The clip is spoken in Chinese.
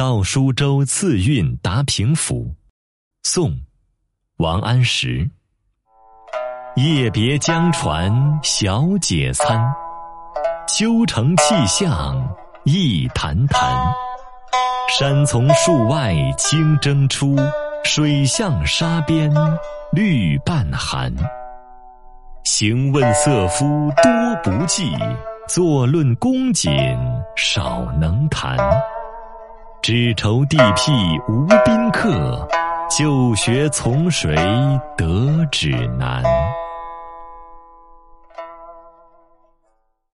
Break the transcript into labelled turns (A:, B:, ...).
A: 到舒州赐运达平府。宋，王安石。夜别江船小姐参，秋城气象一潭潭。山从树外清蒸出，水向沙边绿半寒。行问色夫多不计，坐论公瑾少能谈。只愁地僻无宾客，就学从谁得指南。